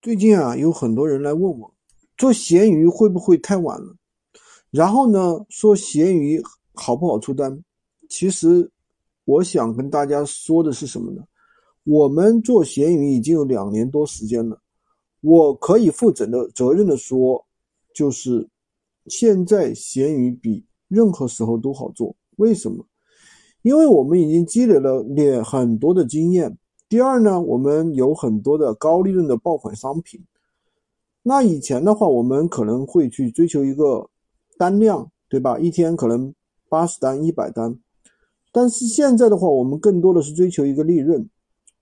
最近啊，有很多人来问我，做闲鱼会不会太晚了？然后呢，说闲鱼好不好出单？其实，我想跟大家说的是什么呢？我们做闲鱼已经有两年多时间了，我可以负责的责任的说，就是现在闲鱼比任何时候都好做。为什么？因为我们已经积累了很很多的经验。第二呢，我们有很多的高利润的爆款商品。那以前的话，我们可能会去追求一个单量，对吧？一天可能八十单、一百单。但是现在的话，我们更多的是追求一个利润。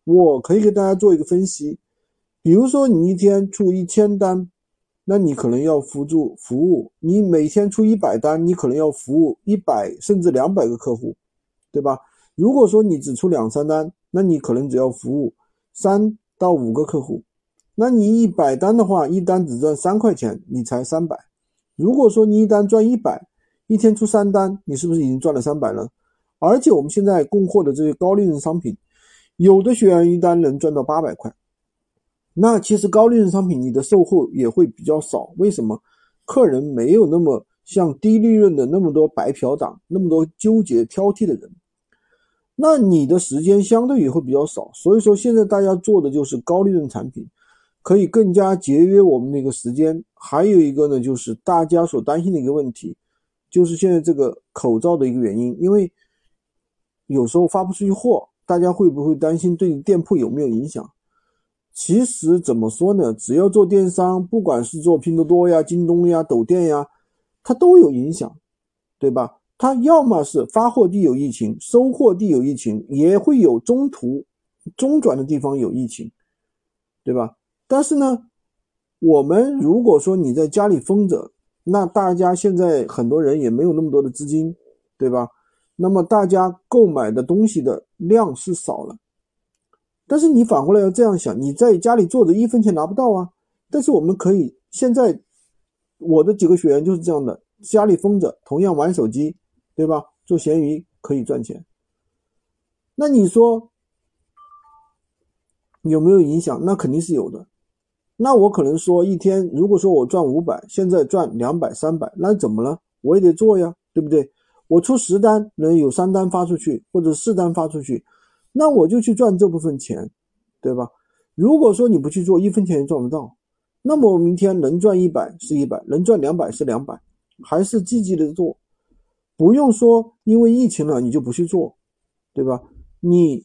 我可以给大家做一个分析，比如说你一天出一千单，那你可能要辅助服务；你每天出一百单，你可能要服务一百甚至两百个客户，对吧？如果说你只出两三单，那你可能只要服务三到五个客户，那你一百单的话，一单只赚三块钱，你才三百。如果说你一单赚一百，一天出三单，你是不是已经赚了三百了？而且我们现在供货的这些高利润商品，有的学员一单能赚到八百块。那其实高利润商品你的售后也会比较少，为什么？客人没有那么像低利润的那么多白嫖党，那么多纠结挑剔的人。那你的时间相对也会比较少，所以说现在大家做的就是高利润产品，可以更加节约我们那个时间。还有一个呢，就是大家所担心的一个问题，就是现在这个口罩的一个原因，因为有时候发不出去货，大家会不会担心对店铺有没有影响？其实怎么说呢，只要做电商，不管是做拼多多呀、京东呀、抖店呀，它都有影响，对吧？它要么是发货地有疫情，收货地有疫情，也会有中途中转的地方有疫情，对吧？但是呢，我们如果说你在家里封着，那大家现在很多人也没有那么多的资金，对吧？那么大家购买的东西的量是少了，但是你反过来要这样想，你在家里坐着一分钱拿不到啊。但是我们可以现在，我的几个学员就是这样的，家里封着，同样玩手机。对吧？做闲鱼可以赚钱，那你说有没有影响？那肯定是有的。那我可能说一天，如果说我赚五百，现在赚两百、三百，那怎么了？我也得做呀，对不对？我出十单，能有三单发出去，或者四单发出去，那我就去赚这部分钱，对吧？如果说你不去做，一分钱也赚不到。那么我明天能赚一百是一百，能赚两百是两百，还是积极的做。不用说，因为疫情了你就不去做，对吧？你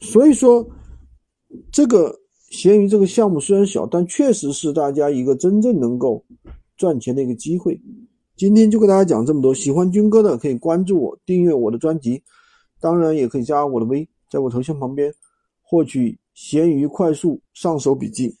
所以说，这个闲鱼这个项目虽然小，但确实是大家一个真正能够赚钱的一个机会。今天就给大家讲这么多，喜欢军哥的可以关注我，订阅我的专辑，当然也可以加我的微，在我头像旁边获取闲鱼快速上手笔记。